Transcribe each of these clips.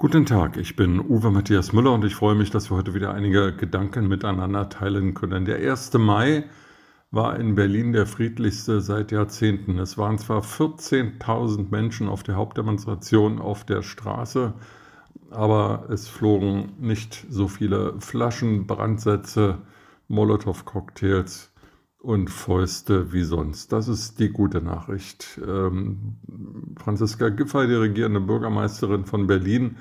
Guten Tag, ich bin Uwe Matthias Müller und ich freue mich, dass wir heute wieder einige Gedanken miteinander teilen können. Der 1. Mai war in Berlin der friedlichste seit Jahrzehnten. Es waren zwar 14.000 Menschen auf der Hauptdemonstration auf der Straße, aber es flogen nicht so viele Flaschen, Brandsätze, Molotow-Cocktails und Fäuste wie sonst. Das ist die gute Nachricht. Ähm, Franziska Giffey, die regierende Bürgermeisterin von Berlin,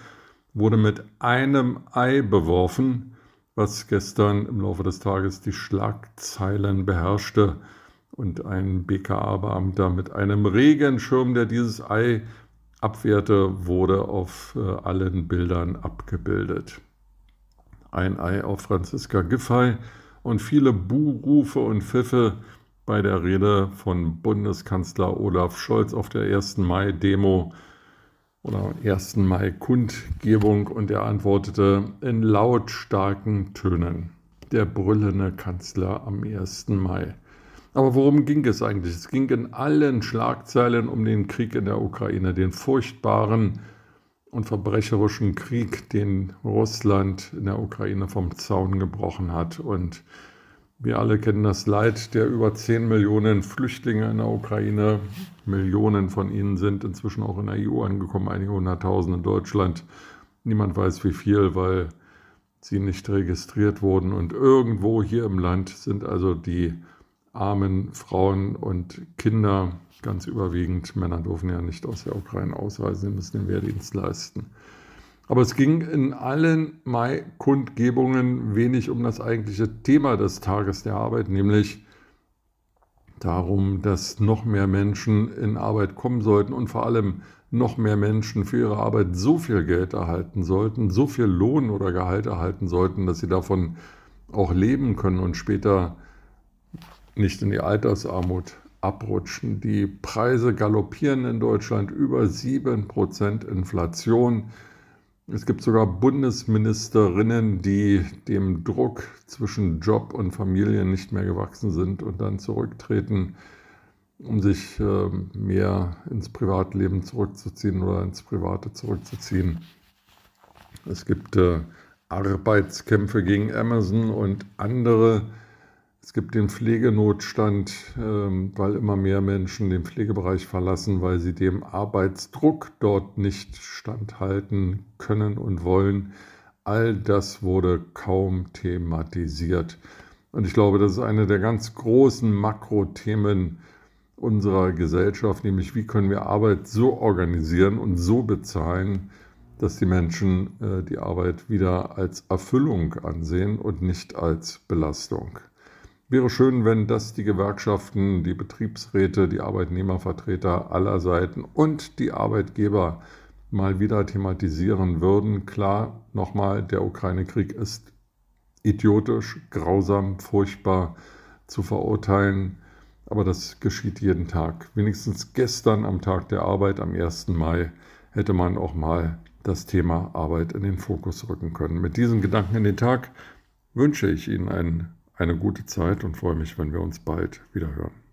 wurde mit einem Ei beworfen, was gestern im Laufe des Tages die Schlagzeilen beherrschte und ein BKA-Beamter mit einem Regenschirm, der dieses Ei abwehrte, wurde auf äh, allen Bildern abgebildet. Ein Ei auf Franziska Giffey und viele Buhrufe und Pfiffe bei der Rede von Bundeskanzler Olaf Scholz auf der 1. Mai-Demo oder 1. Mai-Kundgebung und er antwortete in lautstarken Tönen. Der brüllende Kanzler am 1. Mai. Aber worum ging es eigentlich? Es ging in allen Schlagzeilen um den Krieg in der Ukraine, den furchtbaren und verbrecherischen Krieg, den Russland in der Ukraine vom Zaun gebrochen hat. Und wir alle kennen das Leid der über 10 Millionen Flüchtlinge in der Ukraine. Millionen von ihnen sind inzwischen auch in der EU angekommen, einige hunderttausend in Deutschland. Niemand weiß wie viel, weil sie nicht registriert wurden. Und irgendwo hier im Land sind also die armen Frauen und Kinder ganz überwiegend, Männer dürfen ja nicht aus der Ukraine ausreisen, sie müssen den Wehrdienst leisten. Aber es ging in allen Mai-Kundgebungen wenig um das eigentliche Thema des Tages der Arbeit, nämlich darum, dass noch mehr Menschen in Arbeit kommen sollten und vor allem noch mehr Menschen für ihre Arbeit so viel Geld erhalten sollten, so viel Lohn oder Gehalt erhalten sollten, dass sie davon auch leben können und später nicht in die Altersarmut abrutschen. Die Preise galoppieren in Deutschland über 7% Inflation. Es gibt sogar Bundesministerinnen, die dem Druck zwischen Job und Familie nicht mehr gewachsen sind und dann zurücktreten, um sich ähm, mehr ins Privatleben zurückzuziehen oder ins Private zurückzuziehen. Es gibt äh, Arbeitskämpfe gegen Amazon und andere es gibt den Pflegenotstand, ähm, weil immer mehr Menschen den Pflegebereich verlassen, weil sie dem Arbeitsdruck dort nicht standhalten können und wollen. All das wurde kaum thematisiert. Und ich glaube, das ist eine der ganz großen Makrothemen unserer Gesellschaft, nämlich wie können wir Arbeit so organisieren und so bezahlen, dass die Menschen äh, die Arbeit wieder als Erfüllung ansehen und nicht als Belastung. Wäre schön, wenn das die Gewerkschaften, die Betriebsräte, die Arbeitnehmervertreter aller Seiten und die Arbeitgeber mal wieder thematisieren würden. Klar, nochmal, der Ukraine-Krieg ist idiotisch, grausam, furchtbar zu verurteilen, aber das geschieht jeden Tag. Wenigstens gestern am Tag der Arbeit, am 1. Mai, hätte man auch mal das Thema Arbeit in den Fokus rücken können. Mit diesen Gedanken in den Tag wünsche ich Ihnen einen eine gute Zeit und freue mich, wenn wir uns bald wieder hören.